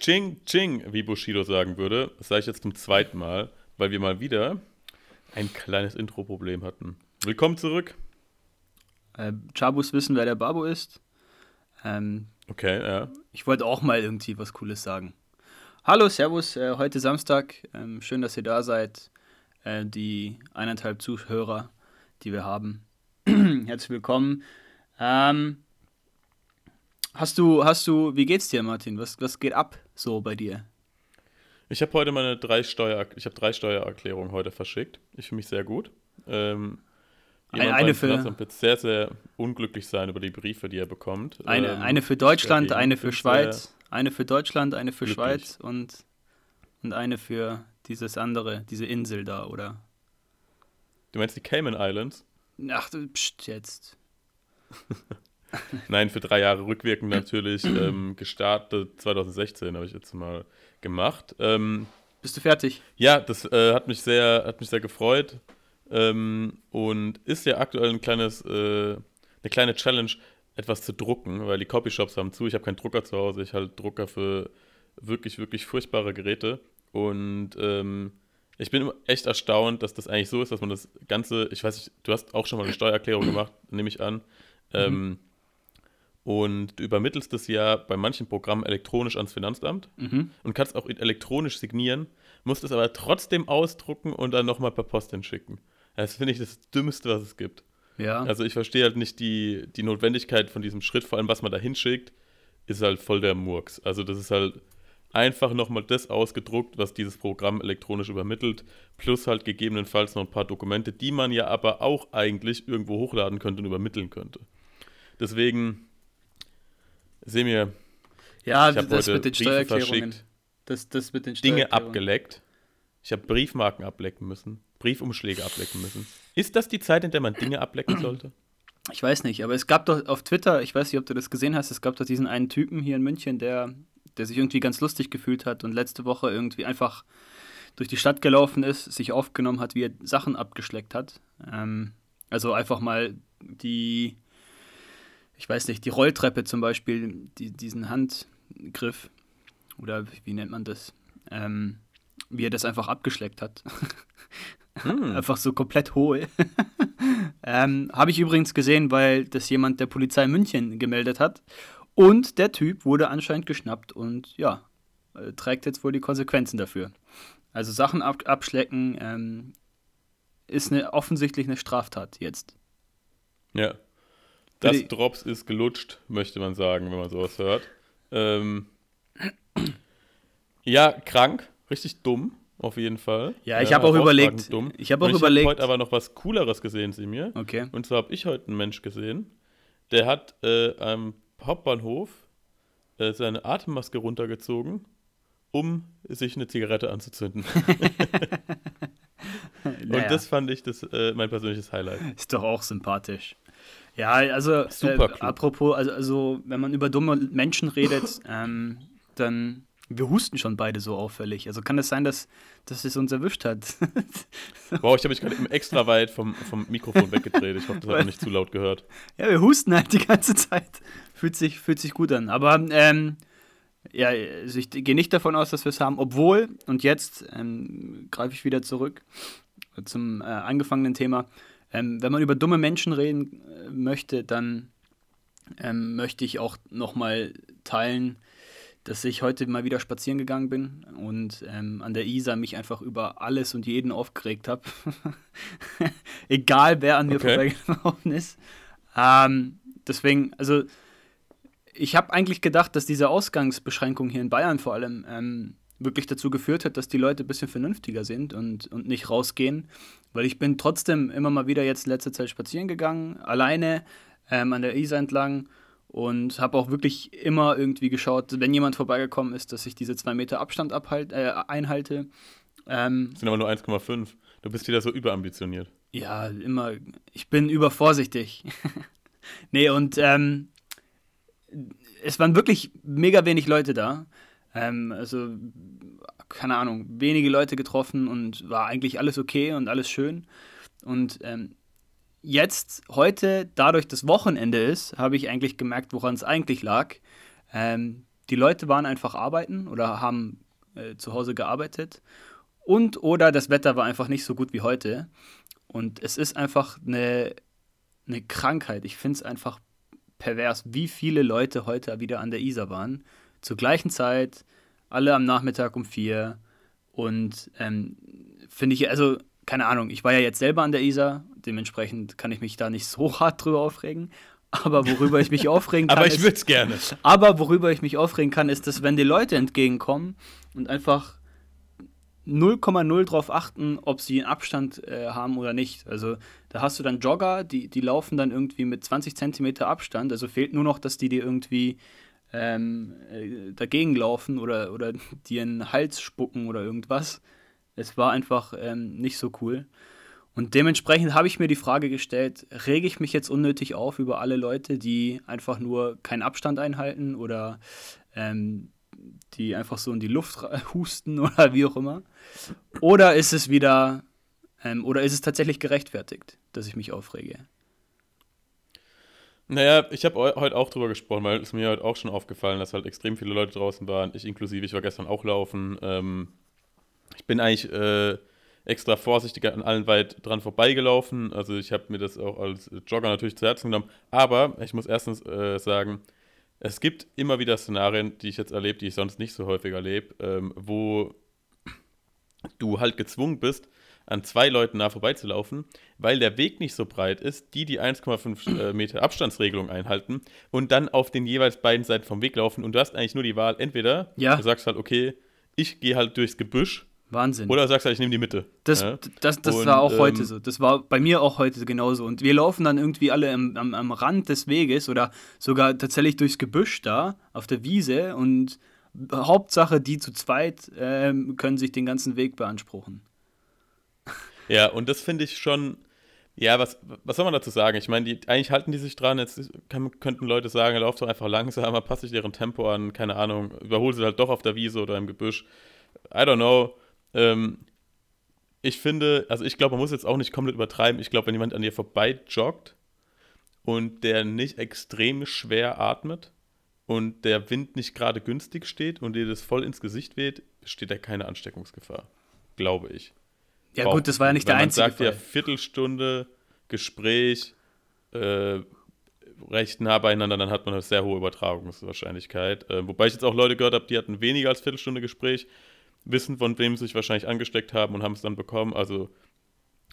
Ching Ching, wie Bushido sagen würde. Das sage ich jetzt zum zweiten Mal, weil wir mal wieder ein kleines Intro-Problem hatten. Willkommen zurück. Äh, Chabus wissen, wer der Babo ist. Ähm, okay, ja. Ich wollte auch mal irgendwie was Cooles sagen. Hallo, Servus, äh, heute Samstag. Ähm, schön, dass ihr da seid. Äh, die eineinhalb Zuhörer, die wir haben. Herzlich willkommen. Ähm, Hast du, hast du, wie geht's dir, Martin? Was, was geht ab so bei dir? Ich habe heute meine drei Steuer, ich habe drei Steuererklärungen heute verschickt. Ich fühle mich sehr gut. Ähm, eine, eine für Finanzamt wird sehr, sehr unglücklich sein über die Briefe, die er bekommt. Eine, ähm, eine für Deutschland, eine für Schweiz, eine für Deutschland, eine für glücklich. Schweiz und, und eine für dieses andere, diese Insel da, oder? Du meinst die Cayman Islands? Ach, pst, jetzt. Nein, für drei Jahre rückwirkend natürlich ähm, gestartet. 2016 habe ich jetzt mal gemacht. Ähm, Bist du fertig? Ja, das äh, hat, mich sehr, hat mich sehr gefreut. Ähm, und ist ja aktuell ein kleines, äh, eine kleine Challenge, etwas zu drucken, weil die Copyshops haben zu. Ich habe keinen Drucker zu Hause. Ich halte Drucker für wirklich, wirklich furchtbare Geräte. Und ähm, ich bin echt erstaunt, dass das eigentlich so ist, dass man das Ganze, ich weiß nicht, du hast auch schon mal eine Steuererklärung gemacht, nehme ich an. Ähm, mhm. Und du übermittelst das ja bei manchen Programmen elektronisch ans Finanzamt mhm. und kannst auch elektronisch signieren, musst es aber trotzdem ausdrucken und dann nochmal per Post hinschicken. Das finde ich das Dümmste, was es gibt. Ja. Also ich verstehe halt nicht die, die Notwendigkeit von diesem Schritt, vor allem was man da hinschickt, ist halt voll der Murks. Also das ist halt einfach nochmal das ausgedruckt, was dieses Programm elektronisch übermittelt, plus halt gegebenenfalls noch ein paar Dokumente, die man ja aber auch eigentlich irgendwo hochladen könnte und übermitteln könnte. Deswegen Seh mir. Ja, das mit den Steuererklärungen. Das, das mit den Dinge abgeleckt. Ich habe Briefmarken ablecken müssen. Briefumschläge ablecken müssen. Ist das die Zeit, in der man Dinge ablecken sollte? Ich weiß nicht, aber es gab doch auf Twitter, ich weiß nicht, ob du das gesehen hast, es gab doch diesen einen Typen hier in München, der, der sich irgendwie ganz lustig gefühlt hat und letzte Woche irgendwie einfach durch die Stadt gelaufen ist, sich aufgenommen hat, wie er Sachen abgeschleckt hat. Ähm, also einfach mal die ich weiß nicht, die Rolltreppe zum Beispiel, die, diesen Handgriff, oder wie nennt man das, ähm, wie er das einfach abgeschleckt hat. Hm. einfach so komplett hohl. ähm, Habe ich übrigens gesehen, weil das jemand der Polizei München gemeldet hat. Und der Typ wurde anscheinend geschnappt und ja, äh, trägt jetzt wohl die Konsequenzen dafür. Also Sachen ab abschlecken ähm, ist eine, offensichtlich eine Straftat jetzt. Ja. Das Drops ist gelutscht, möchte man sagen, wenn man sowas hört. Ähm, ja, krank, richtig dumm, auf jeden Fall. Ja, ich ja, habe auch überlegt. Dumm. Ich habe auch ich überlegt. Ich habe heute aber noch was Cooleres gesehen, sie mir. Okay. Und zwar habe ich heute einen Mensch gesehen, der hat äh, am Hauptbahnhof äh, seine Atemmaske runtergezogen, um sich eine Zigarette anzuzünden. naja. Und das fand ich das, äh, mein persönliches Highlight. Ist doch auch sympathisch. Ja, also äh, apropos, also, also wenn man über dumme Menschen redet, ähm, dann wir husten schon beide so auffällig. Also kann es das sein, dass, dass es uns erwischt hat? wow, ich habe mich gerade extra weit vom, vom Mikrofon weggedreht. Ich hoffe, das hat man nicht zu laut gehört. Ja, wir husten halt die ganze Zeit. Fühlt sich, fühlt sich gut an. Aber ähm, ja, also ich gehe nicht davon aus, dass wir es haben. Obwohl, und jetzt ähm, greife ich wieder zurück zum äh, angefangenen Thema, ähm, wenn man über dumme Menschen reden äh, möchte, dann ähm, möchte ich auch nochmal teilen, dass ich heute mal wieder spazieren gegangen bin und ähm, an der Isar mich einfach über alles und jeden aufgeregt habe. Egal, wer an mir okay. vorbeigelaufen ist. Ähm, deswegen, also ich habe eigentlich gedacht, dass diese Ausgangsbeschränkung hier in Bayern vor allem ähm, wirklich dazu geführt hat, dass die Leute ein bisschen vernünftiger sind und, und nicht rausgehen. Weil ich bin trotzdem immer mal wieder jetzt in letzter Zeit spazieren gegangen, alleine ähm, an der Isar entlang und habe auch wirklich immer irgendwie geschaut, wenn jemand vorbeigekommen ist, dass ich diese zwei Meter Abstand abhalt, äh, einhalte. Ähm, das sind aber nur 1,5. Du bist wieder so überambitioniert. Ja, immer. Ich bin übervorsichtig. nee, und ähm, es waren wirklich mega wenig Leute da. Ähm, also, keine Ahnung, wenige Leute getroffen und war eigentlich alles okay und alles schön. Und ähm, jetzt, heute, dadurch, dass Wochenende ist, habe ich eigentlich gemerkt, woran es eigentlich lag. Ähm, die Leute waren einfach arbeiten oder haben äh, zu Hause gearbeitet und oder das Wetter war einfach nicht so gut wie heute. Und es ist einfach eine, eine Krankheit. Ich finde es einfach pervers, wie viele Leute heute wieder an der Isar waren. Zur gleichen Zeit, alle am Nachmittag um vier. Und ähm, finde ich, also, keine Ahnung, ich war ja jetzt selber an der Isar, dementsprechend kann ich mich da nicht so hart drüber aufregen. Aber worüber ich mich aufregen kann. aber ich würde es gerne. Aber worüber ich mich aufregen kann, ist, dass wenn die Leute entgegenkommen und einfach 0,0 drauf achten, ob sie einen Abstand äh, haben oder nicht. Also da hast du dann Jogger, die, die laufen dann irgendwie mit 20 Zentimeter Abstand. Also fehlt nur noch, dass die dir irgendwie ähm, äh, dagegen laufen oder, oder dir einen Hals spucken oder irgendwas. Es war einfach ähm, nicht so cool. Und dementsprechend habe ich mir die Frage gestellt, rege ich mich jetzt unnötig auf über alle Leute, die einfach nur keinen Abstand einhalten oder ähm, die einfach so in die Luft husten oder wie auch immer? Oder ist es wieder, ähm, oder ist es tatsächlich gerechtfertigt, dass ich mich aufrege? Naja, ich habe heute auch drüber gesprochen, weil es mir heute auch schon aufgefallen, dass halt extrem viele Leute draußen waren. Ich inklusive, ich war gestern auch laufen. Ähm, ich bin eigentlich äh, extra vorsichtig an allen weit dran vorbeigelaufen. Also ich habe mir das auch als Jogger natürlich zu Herzen genommen. Aber ich muss erstens äh, sagen, es gibt immer wieder Szenarien, die ich jetzt erlebe, die ich sonst nicht so häufig erlebe, ähm, wo du halt gezwungen bist, an zwei Leuten nah vorbeizulaufen, weil der Weg nicht so breit ist, die die 1,5 äh, Meter Abstandsregelung einhalten und dann auf den jeweils beiden Seiten vom Weg laufen und du hast eigentlich nur die Wahl, entweder ja. du sagst halt, okay, ich gehe halt durchs Gebüsch Wahnsinn. Oder sagst du, ich nehme die Mitte. Das, ja? das, das und, war auch ähm, heute so. Das war bei mir auch heute genauso. Und wir laufen dann irgendwie alle am, am, am Rand des Weges oder sogar tatsächlich durchs Gebüsch da auf der Wiese und Hauptsache, die zu zweit ähm, können sich den ganzen Weg beanspruchen. Ja, und das finde ich schon. Ja, was, was soll man dazu sagen? Ich meine, eigentlich halten die sich dran. Jetzt kann, könnten Leute sagen, lauf doch einfach langsamer, passe ich deren Tempo an, keine Ahnung, überhole sie halt doch auf der Wiese oder im Gebüsch. I don't know. Ähm, ich finde, also ich glaube, man muss jetzt auch nicht komplett übertreiben. Ich glaube, wenn jemand an dir vorbei joggt und der nicht extrem schwer atmet und der Wind nicht gerade günstig steht und dir das voll ins Gesicht weht, besteht da keine Ansteckungsgefahr. Glaube ich. Ja, Braucht gut, das war ja nicht der einzige. Man sagt ja Viertelstunde Gespräch, äh, recht nah beieinander, dann hat man eine sehr hohe Übertragungswahrscheinlichkeit. Äh, wobei ich jetzt auch Leute gehört habe, die hatten weniger als Viertelstunde Gespräch wissen, von wem sie sich wahrscheinlich angesteckt haben und haben es dann bekommen. Also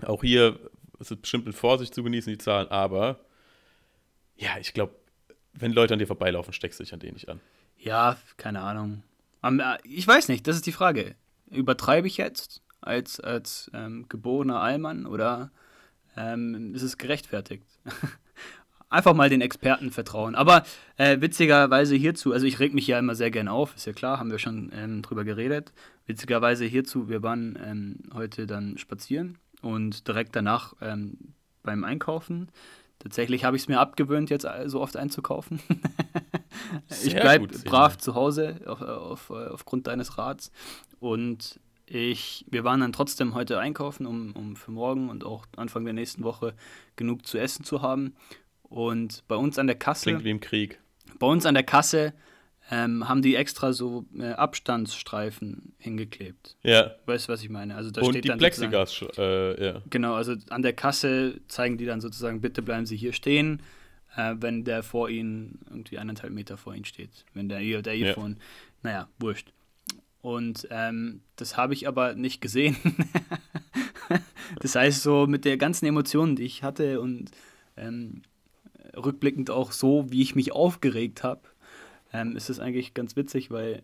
auch hier ist es bestimmt mit Vorsicht zu genießen, die Zahlen, aber ja, ich glaube, wenn Leute an dir vorbeilaufen, steckst du dich an denen nicht an. Ja, keine Ahnung. Äh, ich weiß nicht, das ist die Frage. Übertreibe ich jetzt als, als ähm, geborener Allmann oder ähm, ist es gerechtfertigt? einfach mal den Experten vertrauen. Aber äh, witzigerweise hierzu, also ich reg mich ja immer sehr gern auf, ist ja klar, haben wir schon ähm, drüber geredet. Witzigerweise hierzu, wir waren ähm, heute dann spazieren und direkt danach ähm, beim Einkaufen. Tatsächlich habe ich es mir abgewöhnt, jetzt so oft einzukaufen. ich bleibe brav zu Hause auf, auf, aufgrund deines Rats. Und ich, wir waren dann trotzdem heute einkaufen, um, um für morgen und auch Anfang der nächsten Woche genug zu essen zu haben. Und bei uns an der Kasse. Klingt wie im Krieg. Bei uns an der Kasse ähm, haben die extra so äh, Abstandsstreifen hingeklebt. Ja. Weißt du, was ich meine? Also da Und steht die dann Plexigas, äh, ja. Genau, also an der Kasse zeigen die dann sozusagen, bitte bleiben Sie hier stehen, äh, wenn der vor Ihnen irgendwie eineinhalb Meter vor Ihnen steht. Wenn der hier, der hier ja. Ihnen, naja, wurscht. Und ähm, das habe ich aber nicht gesehen. das heißt, so mit der ganzen Emotionen, die ich hatte und ähm, rückblickend auch so, wie ich mich aufgeregt habe, ähm, ist es eigentlich ganz witzig, weil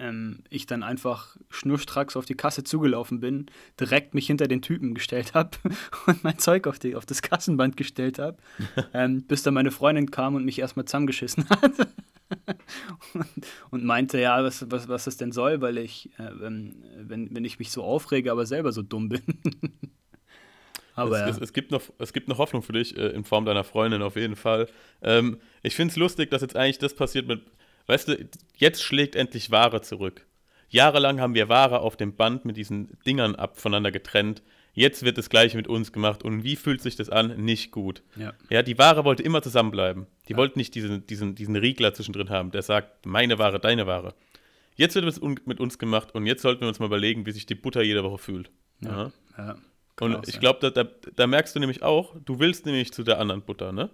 ähm, ich dann einfach schnurstracks auf die Kasse zugelaufen bin, direkt mich hinter den Typen gestellt habe und mein Zeug auf, die, auf das Kassenband gestellt habe, ähm, bis dann meine Freundin kam und mich erstmal zusammengeschissen hat. Und, und, meinte, ja, was, was, was das denn soll, weil ich, äh, wenn, wenn ich mich so aufrege, aber selber so dumm bin. Aber es, ja. es, es, gibt noch, es gibt noch Hoffnung für dich äh, in Form deiner Freundin auf jeden Fall. Ähm, ich finde es lustig, dass jetzt eigentlich das passiert mit, weißt du, jetzt schlägt endlich Ware zurück. Jahrelang haben wir Ware auf dem Band mit diesen Dingern ab voneinander getrennt. Jetzt wird das Gleiche mit uns gemacht. Und wie fühlt sich das an? Nicht gut. Ja. Ja, die Ware wollte immer zusammenbleiben. Die Ja. wollten nicht diesen, diesen, diesen Riegler zwischendrin haben, der sagt, meine Ware, deine Ware. Jetzt wird es mit uns gemacht und jetzt sollten wir uns mal überlegen, wie sich die Butter jede Woche fühlt. Ja. Ja. Und ich glaube, da, da, da merkst du nämlich auch, du willst nämlich zu der anderen Butter, ne?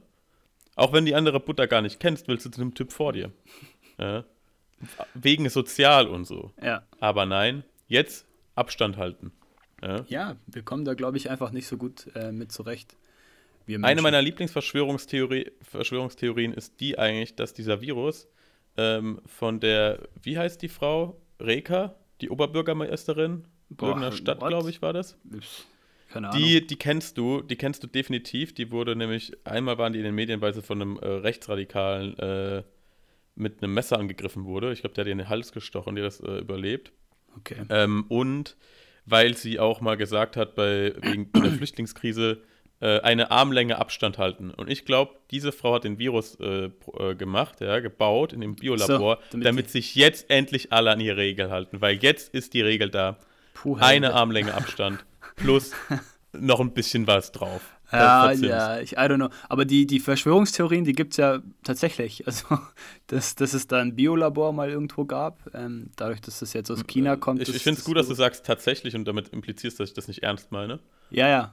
Auch wenn die andere Butter gar nicht kennst, willst du zu dem Typ vor dir. Ja? Wegen sozial und so. Ja. Aber nein, jetzt Abstand halten. Ja? ja, wir kommen da, glaube ich, einfach nicht so gut äh, mit zurecht. Eine meiner Lieblingsverschwörungstheorie, Verschwörungstheorien ist die eigentlich, dass dieser Virus ähm, von der, wie heißt die Frau? Reka, die Oberbürgermeisterin Boah, irgendeiner Stadt, glaube ich, war das. Keine Ahnung. Die, die kennst du, die kennst du definitiv. Die wurde nämlich, einmal waren die in den Medien, weil sie von einem äh, Rechtsradikalen äh, mit einem Messer angegriffen wurde. Ich glaube, der hat ihr in den Hals gestochen, die hat das äh, überlebt. okay. Ähm, und weil sie auch mal gesagt hat, bei, wegen der Flüchtlingskrise, äh, eine Armlänge Abstand halten. Und ich glaube, diese Frau hat den Virus äh, äh, gemacht, ja, gebaut in dem Biolabor, So, damit damit, sich jetzt endlich alle an ihre Regel halten. Weil jetzt ist die Regel da. Puh, Eine. Armlänge Abstand plus noch ein bisschen was drauf. Ja, ja, ich, I don't know. Aber die, die Verschwörungstheorien, die gibt es ja tatsächlich. Also, dass, dass es da ein Biolabor mal irgendwo gab, ähm, dadurch, dass das jetzt aus China kommt. Ich, ich finde es gut, dass du sagst tatsächlich und damit implizierst, dass ich das nicht ernst meine. Ja, ja.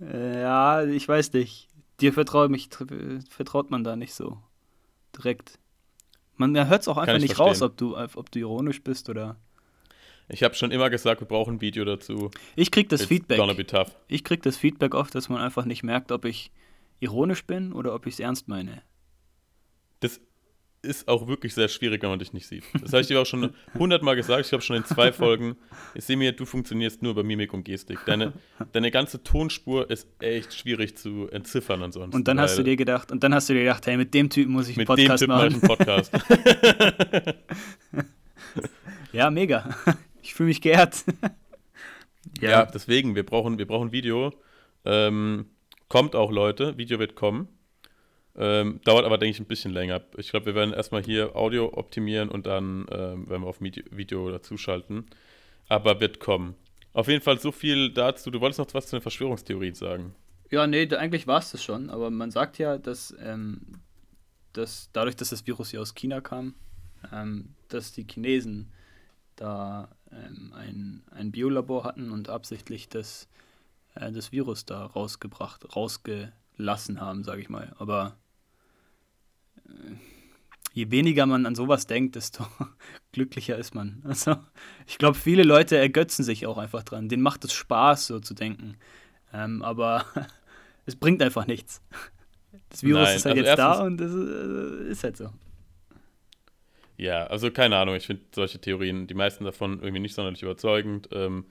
Äh, ja, ich weiß nicht. Dir vertraut, mich, vertraut man da nicht so direkt. Man hört es auch einfach ich nicht raus, verstehen. ob du, ob du ironisch bist oder. Ich habe schon immer gesagt, wir brauchen ein Video dazu. Ich krieg das It's Feedback. Gonna be tough. Ich krieg das Feedback oft, dass man einfach nicht merkt, ob ich ironisch bin oder ob ich es ernst meine. Das ist auch wirklich sehr schwierig, wenn man dich nicht sieht. Das habe ich dir auch schon hundertmal gesagt. Ich glaube schon in zwei Folgen. Ich sehe mir, du funktionierst nur über Mimik und Gestik. Deine, deine ganze Tonspur ist echt schwierig zu entziffern ansonsten. Und dann hast du dir gedacht, und dann hast du dir gedacht, hey, mit dem Typen muss ich einen mit dem Podcast Typ mache machen. ich einen Podcast. Ja, mega. Ich fühle mich geehrt. Ja, deswegen, wir brauchen, wir brauchen Video. Ähm, kommt auch, Leute. Video wird kommen. Ähm, dauert aber, denke ich, ein bisschen länger. Ich glaube, wir werden erstmal hier Audio optimieren und dann ähm, werden wir auf Video, Video dazuschalten. Aber wird kommen. Auf jeden Fall so viel dazu. Du wolltest noch was zu den Verschwörungstheorien sagen. Ja, nee, eigentlich war es das schon. Aber man sagt ja, dass, ähm, dass dadurch, dass das Virus hier aus China kam, ähm, dass die Chinesen da ähm, ein, ein Biolabor hatten und absichtlich das, äh, das Virus da rausgebracht, rausgelassen haben, sage ich mal. Aber äh, je weniger man an sowas denkt, desto glücklicher ist man. Also ich glaube, viele Leute ergötzen sich auch einfach dran. Denen macht es Spaß, so zu denken. Ähm, aber es bringt einfach nichts. Das Virus Nein, ist halt also jetzt da und es ist, äh, ist halt so. Ja, also keine Ahnung. Ich finde solche Theorien, die meisten davon irgendwie nicht sonderlich überzeugend. Ähm,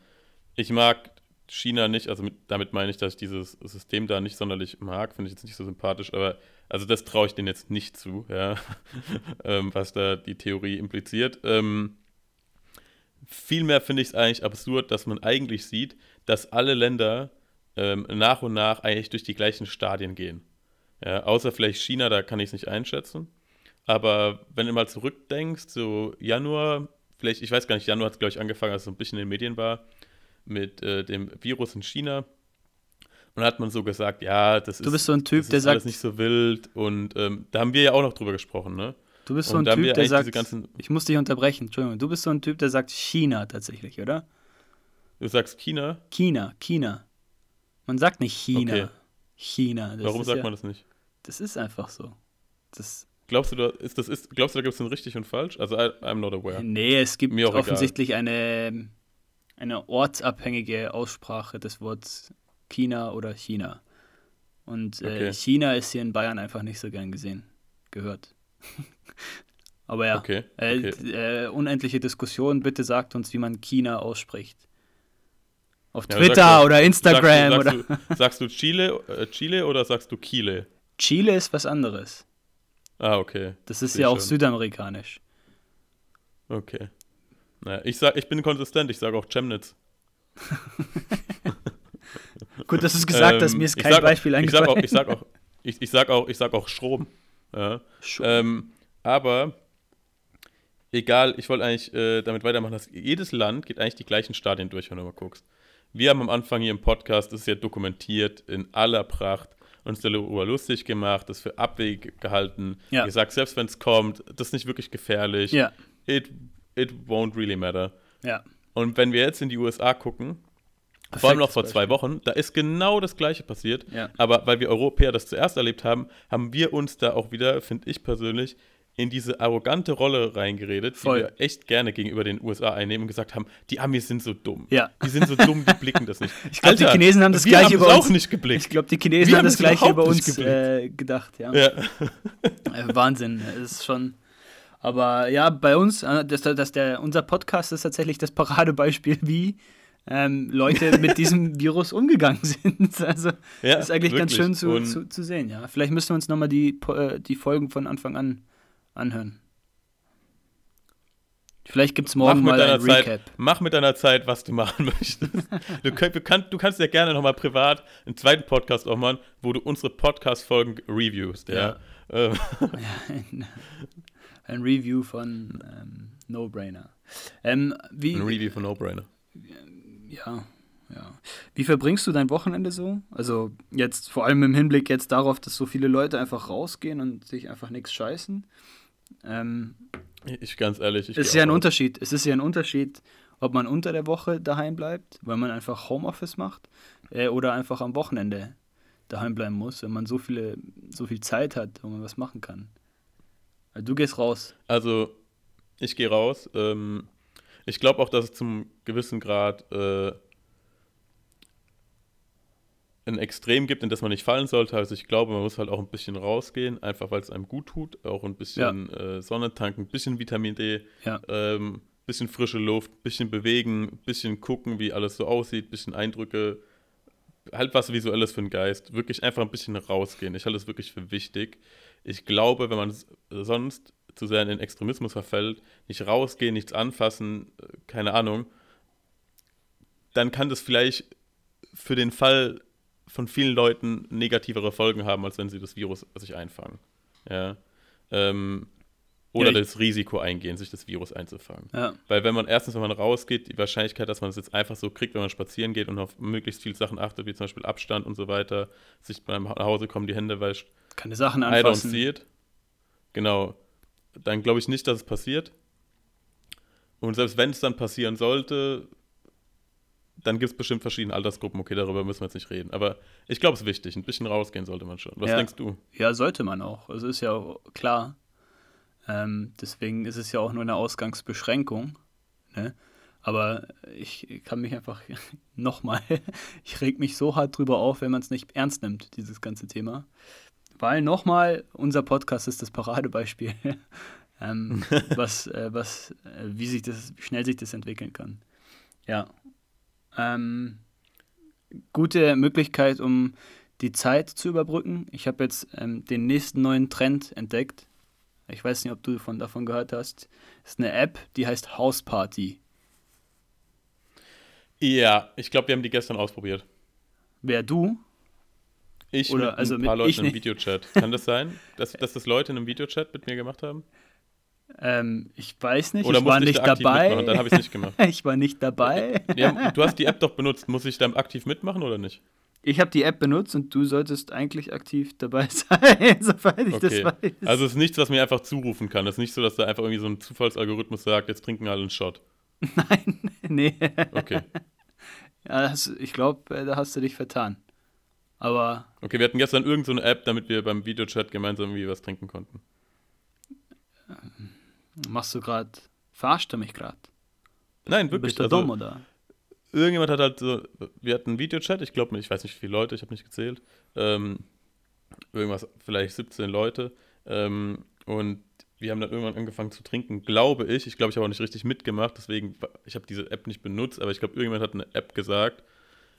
ich mag China nicht, also mit, damit meine ich, dass ich dieses System da nicht sonderlich mag, finde ich jetzt nicht so sympathisch, aber also das traue ich denen jetzt nicht zu, ja, ähm, was da die Theorie impliziert. Ähm, vielmehr finde ich es eigentlich absurd, dass man eigentlich sieht, dass alle Länder ähm, nach und nach eigentlich durch die gleichen Stadien gehen. Ja, außer vielleicht China, da kann ich es nicht einschätzen. Aber wenn du mal zurückdenkst, so Januar, vielleicht, ich weiß gar nicht, Januar hat es, glaube ich, angefangen, als es so ein bisschen in den Medien war, mit äh, dem Virus in China. Und da hat man so gesagt, ja, das ist, Du bist so ein Typ, das der ist alles sagt, nicht so wild. Und ähm, da haben wir ja auch noch drüber gesprochen, ne? du bist so ein Typ, der sagt, ich muss dich unterbrechen, Entschuldigung, du bist so ein Typ, der sagt China tatsächlich, oder? Du sagst China, China, China. Man sagt nicht China. Okay. China. Warum ist sagt ja, man das nicht? Das ist einfach so. Das, Glaubst du, da, ist das ist, glaubst du, da gibt es ein richtig und falsch? Also, I, I'm not aware. Nee, es gibt Mir auch egal. offensichtlich eine, eine ortsabhängige Aussprache des Wortes China oder China. Und äh, Okay. China ist hier in Bayern einfach nicht so gern gesehen, gehört. Aber ja, Okay, äh, okay. äh, unendliche Diskussion, bitte sagt uns, wie man China ausspricht. Auf Ja, Twitter du- oder Instagram sagst du, oder. sagst, du, sagst du Chile, äh, Chile oder sagst du Chile? Chile ist was anderes. Ah, okay. Das ist Seh ja auch schon. südamerikanisch. Okay. Naja, ich sag, ich bin konsistent, ich sage auch Chemnitz. Gut, dass du es gesagt hast, Ähm, mir ist ich kein auch- Beispiel ich sag eingefallen. auch, ich sag auch, ich, ich sag auch, ich sag auch Strom. Ja. Ähm, aber egal, ich wollte eigentlich äh, damit weitermachen, dass jedes Land geht eigentlich die gleichen Stadien durch, wenn du mal guckst. Wir haben am Anfang hier im Podcast, das ist ja dokumentiert in aller Pracht, uns darüber lustig gemacht, das für abwegig gehalten, Ja. gesagt, selbst wenn es kommt, das ist nicht wirklich gefährlich. Ja, It, it won't really matter. ja. Und wenn wir jetzt in die USA gucken, vor allem noch vor zwei Wochen, da ist genau das Gleiche passiert. Ja. Aber weil wir Europäer das zuerst erlebt haben, haben wir uns da auch wieder, finde ich persönlich, in diese arrogante Rolle reingeredet, Voll. die wir echt gerne gegenüber den USA einnehmen und gesagt haben, die Amis sind so dumm. Ja. Die sind so dumm, die blicken das nicht. Ich glaube, die Chinesen haben das gleiche über uns. auch nicht geblickt. Ich glaube, die Chinesen Wir haben das gleiche über uns äh, gedacht, ja. ja. Äh, Wahnsinn, es ist schon. Aber ja, bei uns, äh, dass, dass der, unser Podcast ist tatsächlich das Paradebeispiel, wie ähm, Leute mit diesem Virus umgegangen sind. Also Ja, ist eigentlich ganz wirklich. schön zu, zu, zu sehen, ja. Vielleicht müssen wir uns nochmal die, äh, die Folgen von Anfang an anhören. Vielleicht gibt es morgen mal ein Recap. Zeit, mach mit deiner Zeit, was du machen möchtest. du, könnt, du, kannst, du kannst ja gerne nochmal privat einen zweiten Podcast auch machen, wo du unsere Podcast-Folgen reviewst, ja. Ähm, ein, ein Review von ähm, No Brainer. Ähm, wie, ein Review von No Brainer. Ja, ja. Wie verbringst du dein Wochenende so? Also jetzt vor allem im Hinblick jetzt darauf, dass so viele Leute einfach rausgehen und sich einfach nichts scheißen. Ähm, Ich ganz ehrlich, ich es ist ja ein auch. Unterschied. Es ist ja ein Unterschied, ob man unter der Woche daheim bleibt, weil man einfach Homeoffice macht, äh, oder einfach am Wochenende daheim bleiben muss, wenn man so viele, so viel Zeit hat, wo man was machen kann. Also du gehst raus. Also, ich gehe raus. Ähm, ich glaube auch, dass es zum gewissen Grad äh, ein Extrem gibt, in das man nicht fallen sollte. Also ich glaube, man muss halt auch ein bisschen rausgehen, einfach weil es einem gut tut. Auch ein bisschen äh, Sonne tanken, ein bisschen Vitamin D, Ja. ähm, bisschen frische Luft, bisschen bewegen, bisschen gucken, wie alles so aussieht, bisschen Eindrücke, halt was Visuelles für den Geist. Wirklich einfach ein bisschen rausgehen. Ich halte es wirklich für wichtig. Ich glaube, wenn man sonst zu sehr in den Extremismus verfällt, nicht rausgehen, nichts anfassen, äh, keine Ahnung, dann kann das vielleicht für den Fall von vielen Leuten negativere Folgen haben, als wenn sie das Virus sich einfangen. Ja. Ähm, oder Ja, das Risiko eingehen, sich das Virus einzufangen. Ja. Weil wenn man erstens, wenn man rausgeht, die Wahrscheinlichkeit, dass man es jetzt einfach so kriegt, wenn man spazieren geht und auf möglichst viele Sachen achtet, wie zum Beispiel Abstand und so weiter, sich beim nach Hause kommen, die Hände wäscht, Keine Sachen I don't anfassen. see it. Genau. Dann glaube ich nicht, dass es passiert. Und selbst wenn es dann passieren sollte, dann gibt es bestimmt verschiedene Altersgruppen. Okay, darüber müssen wir jetzt nicht reden. Aber ich glaube, es ist wichtig. Ein bisschen rausgehen sollte man schon. Was Ja. denkst du? Ja, sollte man auch. Also ist ja klar. Ähm, deswegen ist es ja auch nur eine Ausgangsbeschränkung. Ne? Aber ich kann mich einfach nochmal, ich reg mich so hart drüber auf, wenn man es nicht ernst nimmt, dieses ganze Thema. Weil nochmal, unser Podcast ist das Paradebeispiel, ähm, was, äh, was, äh, wie sich das, wie schnell sich das entwickeln kann. Ja. Ähm, gute Möglichkeit, um die Zeit zu überbrücken. Ich habe jetzt ähm, den nächsten neuen Trend entdeckt. Ich weiß nicht, ob du von, davon gehört hast. Es ist eine App, die heißt House Party. Ja, ich glaube, wir haben die gestern ausprobiert. Wer du? Ich Oder, mit also ein paar mit- Leuten im. Videochat. Kann das sein, dass, dass das Leute in einem Videochat mit mir gemacht haben? Ähm, ich weiß nicht, Oder ich war nicht da dabei. mitmachen? Dann habe ich es nicht gemacht. ich war nicht dabei. Ja, du hast die App doch benutzt. Muss ich dann aktiv mitmachen oder nicht? Ich habe die App benutzt und du solltest eigentlich aktiv dabei sein, soweit ich das Okay. weiß. Also es ist nichts, was mir einfach zurufen kann. Es ist nicht so, dass da einfach irgendwie so ein Zufallsalgorithmus sagt, jetzt trinken alle einen Shot. Nein, nee. Okay. Ja, das, ich glaube, da hast du dich vertan. Aber Okay, wir hatten gestern irgendeine so eine App, damit wir beim Videochat gemeinsam irgendwie was trinken konnten. Machst du gerade, verarscht du mich gerade? Nein, wirklich. Bist du also, dumm, oder? irgendjemand hat halt so, wir hatten einen Videochat, ich glaube, ich weiß nicht, wie viele Leute, ich habe nicht gezählt. Ähm, irgendwas, vielleicht 17 Leute. Ähm, und wir haben dann irgendwann angefangen zu trinken, glaube ich. Ich glaube, ich habe auch nicht richtig mitgemacht, deswegen, ich habe diese App nicht benutzt, aber ich glaube, irgendjemand hat eine App gesagt.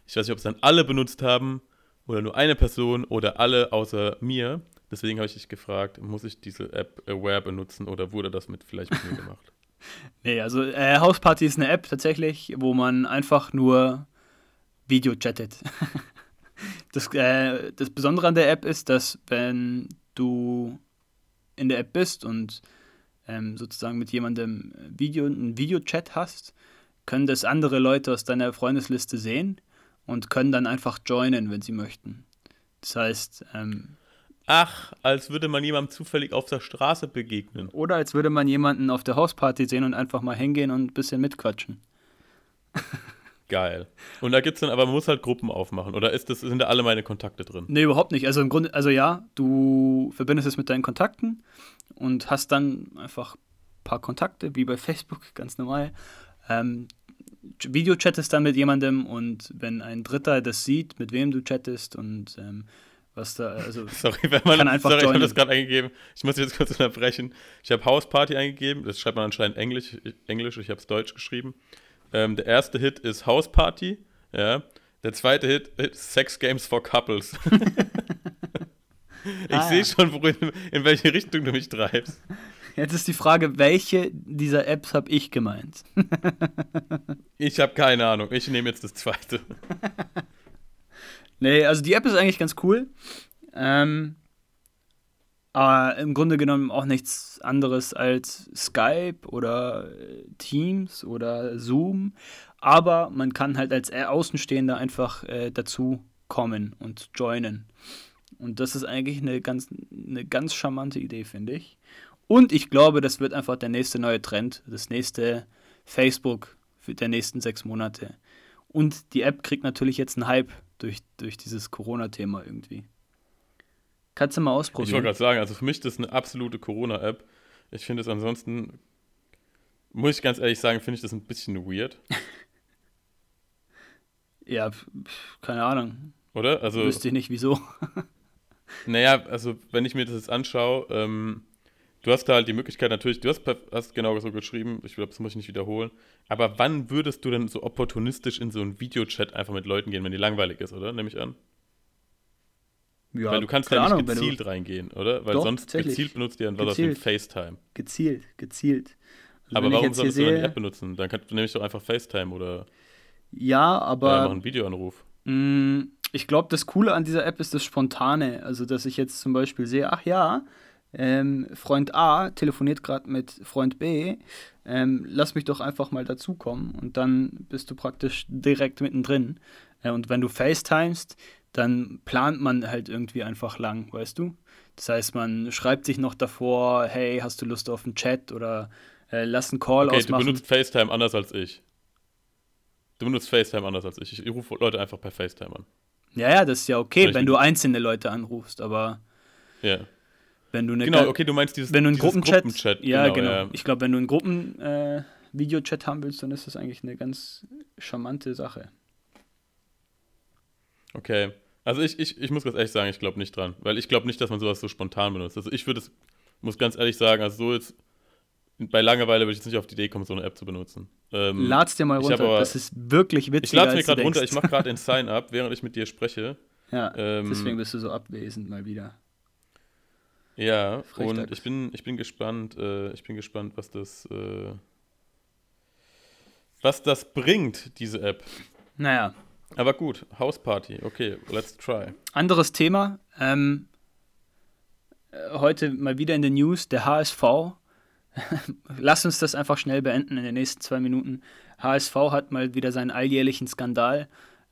Ich weiß nicht, ob es dann alle benutzt haben oder nur eine Person oder alle außer mir. Deswegen habe ich dich gefragt, muss ich diese App Aware benutzen oder wurde das mit vielleicht mit mir gemacht? Nee, also äh, House Party ist eine App tatsächlich, wo man einfach nur Video chattet. das, äh, das Besondere an der App ist, dass wenn du in der App bist und ähm, sozusagen mit jemandem Video, einen Videochat hast, können das andere Leute aus deiner Freundesliste sehen und können dann einfach joinen, wenn sie möchten. Das heißt, ähm, Ach, als würde man jemandem zufällig auf der Straße begegnen. oder als würde man jemanden auf der Hausparty sehen und einfach mal hingehen und ein bisschen mitquatschen. Geil. Und da gibt's dann, aber man muss halt Gruppen aufmachen. Oder ist das, sind da alle meine Kontakte drin? Nee, überhaupt nicht. Also im Grunde, also ja, du verbindest es mit deinen Kontakten und hast dann einfach ein paar Kontakte, wie bei Facebook, ganz normal. Ähm, Video-chattest dann mit jemandem und wenn ein Dritter das sieht, mit wem du chattest und ähm, was da, also Sorry, wenn man, Kann einfach sorry, ich habe das gerade eingegeben. Ich muss jetzt kurz unterbrechen. Ich habe Hausparty eingegeben. Das schreibt man anscheinend Englisch. Englisch ich habe es Deutsch geschrieben. Ähm, der erste Hit ist Hausparty. Ja. Der zweite Hit ist Sex Games for Couples. ich Ah, sehe ja. schon, worin, in welche Richtung du mich treibst. jetzt ist die Frage, welche dieser Apps habe ich gemeint? Ich habe keine Ahnung. Ich nehme jetzt das zweite. Nee, also die App ist eigentlich ganz cool. Ähm, aber im Grunde genommen auch nichts anderes als Skype oder äh, Teams oder Zoom. Aber man kann halt als Außenstehender einfach äh, dazu kommen und joinen. Und das ist eigentlich eine ganz, eine ganz charmante Idee, finde ich. Und ich glaube, das wird einfach der nächste neue Trend, das nächste Facebook für der nächsten sechs Monate. Und die App kriegt natürlich jetzt einen Hype durch, durch dieses Corona-Thema irgendwie. Kannst du mal Ich wollte ausprobieren. gerade sagen, also für mich ist das eine absolute Corona-App. Ich finde es ansonsten, muss ich ganz ehrlich sagen, finde ich das ein bisschen weird. Ja, keine Ahnung. Oder? Also, Wüsste ich nicht, wieso. naja, also wenn ich mir das jetzt anschaue, ähm, du hast da halt die Möglichkeit natürlich, du hast, hast genau so geschrieben, ich glaube, das muss ich nicht wiederholen, aber wann würdest du denn so opportunistisch in so einen Videochat einfach mit Leuten gehen, wenn die langweilig ist, oder? Nehme ich an. Ja, Weil du kannst keine ja nicht wenn du- gezielt reingehen, oder? Weil Doch, sonst gezielt benutzt ihr dann was aus dem Gezielt. FaceTime. Gezielt, gezielt. Also Aber warum solltest du dann die sehe- App benutzen? Dann kannst du nämlich doch einfach FaceTime oder Ja, aber machen einen Videoanruf. mh, ich glaube, das Coole an dieser App ist das Spontane. Also, dass ich jetzt zum Beispiel sehe, ach ja, ähm, Freund A telefoniert gerade mit Freund B, ähm, lass mich doch einfach mal dazukommen und dann bist du praktisch direkt mittendrin. Äh, und wenn du FaceTimest, dann plant man halt irgendwie einfach lang, weißt du? Das heißt, man schreibt sich noch davor, hey, hast du Lust auf einen Chat oder äh, lass einen Call Okay, du ausmachen. benutzt FaceTime anders als ich. Du benutzt FaceTime anders als ich. Ich rufe Leute einfach per FaceTime an. Ja, ja, das ist ja okay, wenn du einzelne Leute anrufst, aber Ja. Wenn du eine Genau, okay, du meinst dieses, wenn du einen Gruppenchat, Gruppenchat. ja, genau. ja. Ich glaube, wenn du einen Gruppen äh, Videochat haben willst, dann ist das eigentlich eine ganz charmante Sache. Okay. Also ich, ich, ich muss ganz ehrlich sagen, ich glaube nicht dran. Weil ich glaube nicht, dass man sowas so spontan benutzt. Also ich würde es, muss ganz ehrlich sagen, also so jetzt, bei Langeweile würde ich jetzt nicht auf die Idee kommen, so eine App zu benutzen. Ähm, Lad's dir mal runter, aber- das ist wirklich witzig. ich lade mir gerade runter, ich mache gerade den Sign-up, während ich mit dir spreche. Ja, ähm, deswegen bist du so abwesend mal wieder. Ja, Frechdachs. und ich bin, ich bin gespannt, äh, ich bin gespannt, was das, äh, was das bringt, diese App. Naja, Aber gut, Hausparty, okay, let's try. anderes Thema. Ähm, äh, heute mal wieder in den News, der HSV. Lass uns das einfach schnell beenden in den nächsten zwei Minuten. HSV hat mal wieder seinen alljährlichen Skandal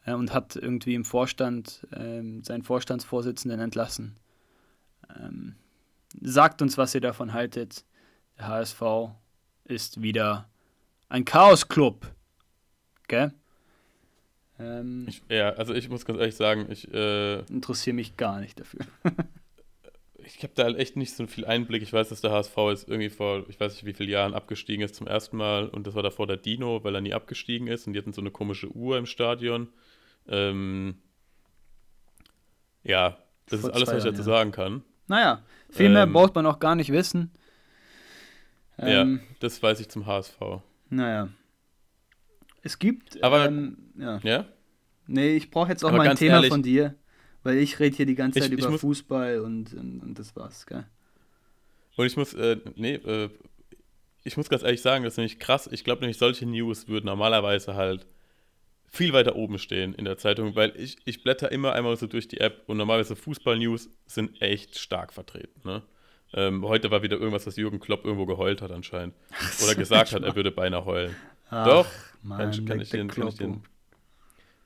äh, und hat irgendwie im Vorstand ähm, seinen Vorstandsvorsitzenden entlassen. Ähm, sagt uns, was ihr davon haltet. Der HSV ist wieder ein Chaos-Club. Gell? Ähm, Ich, ja, also ich muss ganz ehrlich sagen, ich, äh, interessiere mich gar nicht dafür. ich habe da halt echt nicht so viel Einblick. Ich weiß, dass der HSV jetzt irgendwie vor, ich weiß nicht wie vielen Jahren abgestiegen ist zum ersten Mal und das war davor der Dino, weil er nie abgestiegen ist und die hatten so eine komische Uhr im Stadion. Ähm, ja, das Vor ist alles, was ich dazu ja. sagen kann. Naja, viel mehr Ähm, braucht man auch gar nicht wissen. Ähm, ja, das weiß ich zum HSV. Naja. Es gibt. Aber- ähm, ja. Ja? Nee, ich brauche jetzt auch Aber mal ein Thema ehrlich- von dir. Weil ich rede hier die ganze Ich- Zeit ich über muss- Fußball und, und, und das war's, gell? Und ich muss, äh, nee, äh, ich muss ganz ehrlich sagen, das ist nämlich krass. Ich glaube nämlich, solche News würden normalerweise halt viel weiter oben stehen in der Zeitung, weil ich, ich blätter immer einmal so durch die App und normalerweise Fußball-News sind echt stark vertreten. Ne? Ähm, heute war wieder irgendwas, dass Jürgen Klopp irgendwo geheult hat anscheinend. Oder gesagt hat, er würde beinahe heulen. Ach, Doch, Mann, kann, kann, ich den, kann ich den,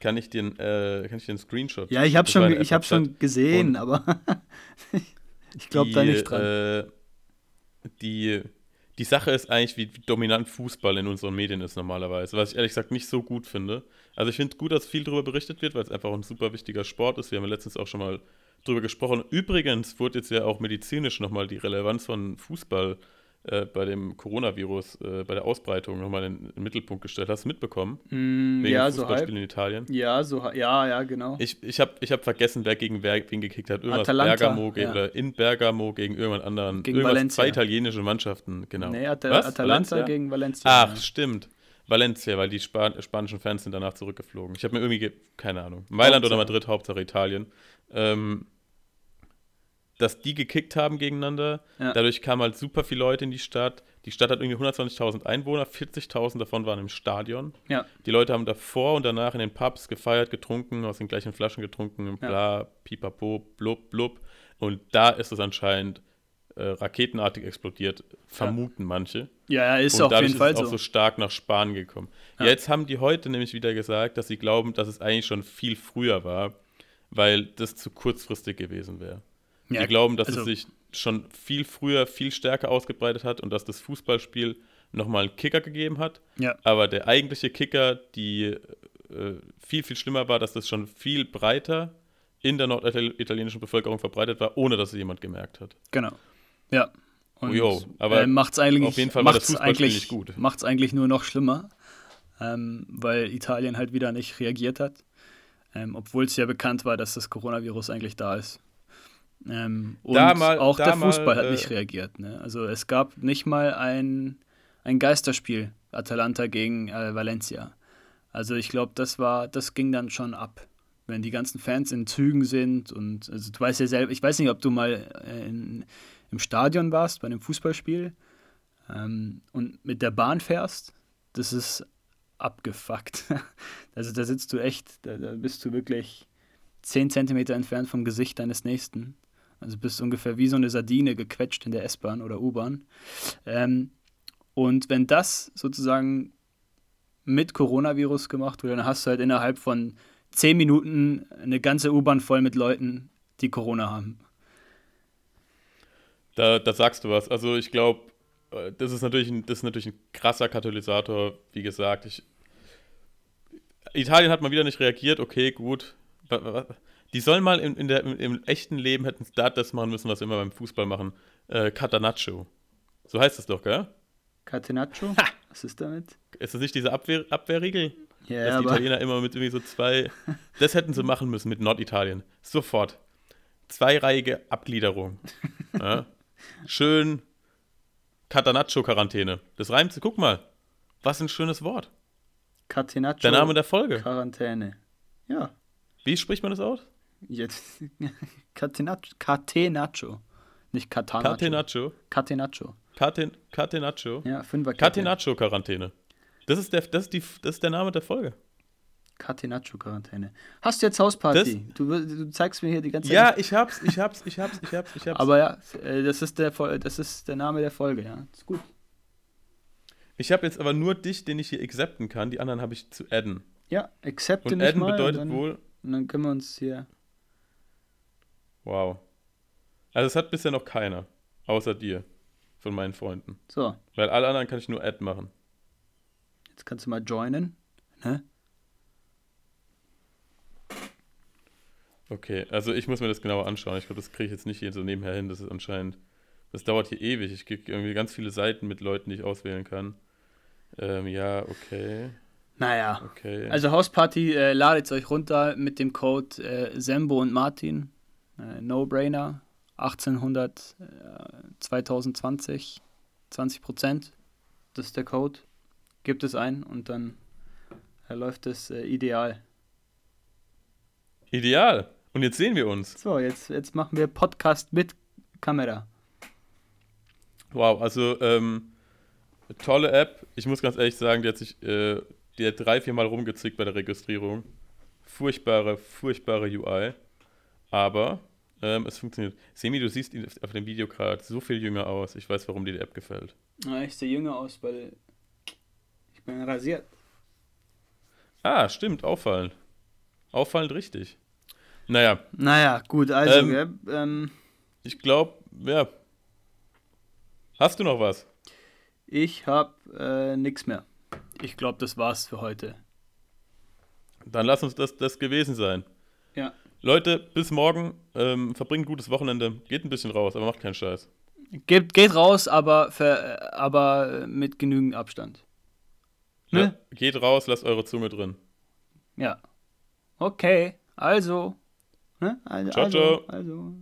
kann ich den, äh, kann ich den Screenshot? Ja, ich habe schon, ich hab schon gesehen, Und aber ich glaube da nicht dran. Äh, die, die Sache ist eigentlich, wie dominant Fußball in unseren Medien ist normalerweise, was ich ehrlich gesagt nicht so gut finde. Also ich finde gut, dass viel darüber berichtet wird, weil es einfach ein super wichtiger Sport ist. Wir haben ja letztens auch schon mal drüber gesprochen. Übrigens wurde jetzt ja auch medizinisch nochmal die Relevanz von Fußball äh, bei dem Coronavirus, äh, bei der Ausbreitung nochmal in, in den Mittelpunkt gestellt. Hast du mitbekommen? Mm, Wegen ja, so halb. In Italien. Ja, so ja, ja, genau. Ich, ich habe ich hab vergessen, wer gegen wer, wen gekickt hat. Irgendwas Atalanta, Bergamo ja. oder in Bergamo gegen irgendwann anderen. Gegen Irgendwas, Valencia. Zwei italienische Mannschaften, genau. nee, At Was? Atalanta Valencia? gegen Valencia. Ach, stimmt. Valencia, weil die Span spanischen Fans sind danach zurückgeflogen. Ich habe mir irgendwie, ge keine Ahnung, Mailand oder Hauptsache. Madrid, Hauptsache Italien. Ähm, dass die gekickt haben gegeneinander. Ja. Dadurch kamen halt super viele Leute in die Stadt. Die Stadt hat irgendwie 120.000 Einwohner, 40.000 davon waren im Stadion. Ja. Die Leute haben davor und danach in den Pubs gefeiert, getrunken, aus den gleichen Flaschen getrunken, Ja. bla, pipapo, blub, blub. Und da ist es anscheinend äh, raketenartig explodiert, vermuten manche. ja, ja, ist und auf dadurch jeden Fall ist es auch so. so stark nach Spanien gekommen. Ja. Jetzt haben die heute nämlich wieder gesagt, dass sie glauben, dass es eigentlich schon viel früher war, weil das zu kurzfristig gewesen wäre. Ja, die glauben, dass also- es sich schon viel früher, viel stärker ausgebreitet hat und dass das Fußballspiel nochmal einen Kicker gegeben hat. Ja. Aber der eigentliche Kicker, die äh, viel, viel schlimmer war, dass das schon viel breiter in der norditalienischen Bevölkerung verbreitet war, ohne dass es jemand gemerkt hat. Genau. Ja. Und Jo, aber äh, macht's eigentlich, auf jeden Fall das macht's Fußballspiel eigentlich, nicht gut. Macht's eigentlich nur noch schlimmer, ähm, weil Italien halt wieder nicht reagiert hat, ähm, obwohl es ja bekannt war, dass das Coronavirus eigentlich da ist. Ähm, und mal- auch der mal, Fußball hat äh, nicht reagiert. Ne? Also es gab nicht mal ein, ein Geisterspiel, Atalanta gegen äh, Valencia. Also ich glaube, das war, das ging dann schon ab. Wenn die ganzen Fans in Zügen sind und also du weißt ja selber, ich weiß nicht, ob du mal äh, in, im Stadion warst bei einem Fußballspiel ähm, und mit der Bahn fährst, das ist abgefuckt. Also da sitzt du echt, da, da bist du wirklich 10 Zentimeter entfernt vom Gesicht deines Nächsten. Also bist ungefähr wie so eine Sardine gequetscht in der S-Bahn oder U-Bahn. Ähm, und wenn das sozusagen mit Coronavirus gemacht wurde, dann hast du halt innerhalb von 10 Minuten eine ganze U-Bahn voll mit Leuten, die Corona haben. Da, da sagst du was. Also ich glaube, das ist natürlich ein, das ist natürlich ein krasser Katalysator. Wie gesagt, ich, Italien hat mal wieder nicht reagiert. Okay, gut. Die sollen mal in, in der, im, im echten Leben hätten sie da das machen müssen, was wir immer beim Fußball machen. Äh, Catanaccio. So heißt es doch, gell? Catenaccio? Was ist damit? Ist das nicht diese Abwehr, Abwehrriegel? Ja, dass die Italiener immer mit irgendwie so zwei. Das hätten sie machen müssen mit Norditalien. Sofort. Zweireihige Abgliederung. Ja. Schön Catanaccio-Quarantäne. Das reimt sich. Guck mal. Was ein schönes Wort. Catenaccio. Der Name der Folge. Quarantäne. Ja. Wie spricht man das aus? Jetzt. Catenaccio. Catenaccio. Nicht Catanaccio. Catenaccio. Catenaccio. Caten, Catenaccio. Ja, Fünfer Catenaccio-Quarantäne. Das ist, der, das, ist die, das ist der Name der Folge. Catenaccio-Quarantäne. Hast du jetzt Hausparty? Du, du zeigst mir hier die ganze Ja, ich hab's, ich hab's, ich hab's, ich hab's, ich hab's. Aber ja, äh, das ist, der, das ist der Name der Folge, ja. Ist gut. ich habe jetzt aber nur dich, den ich hier accepten kann. Die anderen habe ich zu adden. Ja, accepte Und mich adden mal. bedeutet und dann, wohl, Und dann können wir uns hier. Wow. Also es hat bisher noch keiner, außer dir, von meinen Freunden. So, Weil alle anderen kann ich nur Add machen. jetzt kannst du mal joinen. Ne? Okay, also ich muss mir das genauer anschauen. Ich glaube, das kriege ich jetzt nicht hier so nebenher hin. Das ist anscheinend, das dauert hier ewig. Ich kriege irgendwie ganz viele Seiten mit Leuten, die ich auswählen kann. Ähm, ja, okay, Naja. okay. Also Hausparty, äh, ladet euch runter mit dem Code äh, Sembo und Martin. Äh, No-Brainer. 1800, äh, 2020, 20 Prozent. Das ist der Code. Gebt es ein und dann äh, läuft es äh, ideal. Ideal. Und jetzt sehen wir uns. So, jetzt, jetzt machen wir Podcast mit Kamera. Wow, also ähm, tolle App. Ich muss ganz ehrlich sagen, die hat sich äh, die hat drei, vier Mal rumgezickt bei der Registrierung. Furchtbare, furchtbare UI. Aber Ähm, es funktioniert. Semi, du siehst auf dem Video gerade so viel jünger aus. Ich weiß, warum dir die App gefällt. Ja, ich sehe jünger aus, weil ich bin rasiert. Ah, stimmt, auffallend. Auffallend richtig. Naja. Naja, gut, also, ähm, gell, ähm, ich glaube, ja. Hast du noch was? Ich habe äh, nichts mehr. Ich glaube, das war's für heute. Dann lass uns das, das gewesen sein. Ja. Leute, bis morgen. Ähm, verbringt ein gutes Wochenende. Geht ein bisschen raus, aber macht keinen Scheiß. Geht, geht raus, aber, für, aber mit genügend Abstand. Ne? Ja, geht raus, lasst eure Zunge drin. Ja. Okay, also. Ne? also ciao, also, ciao. Also.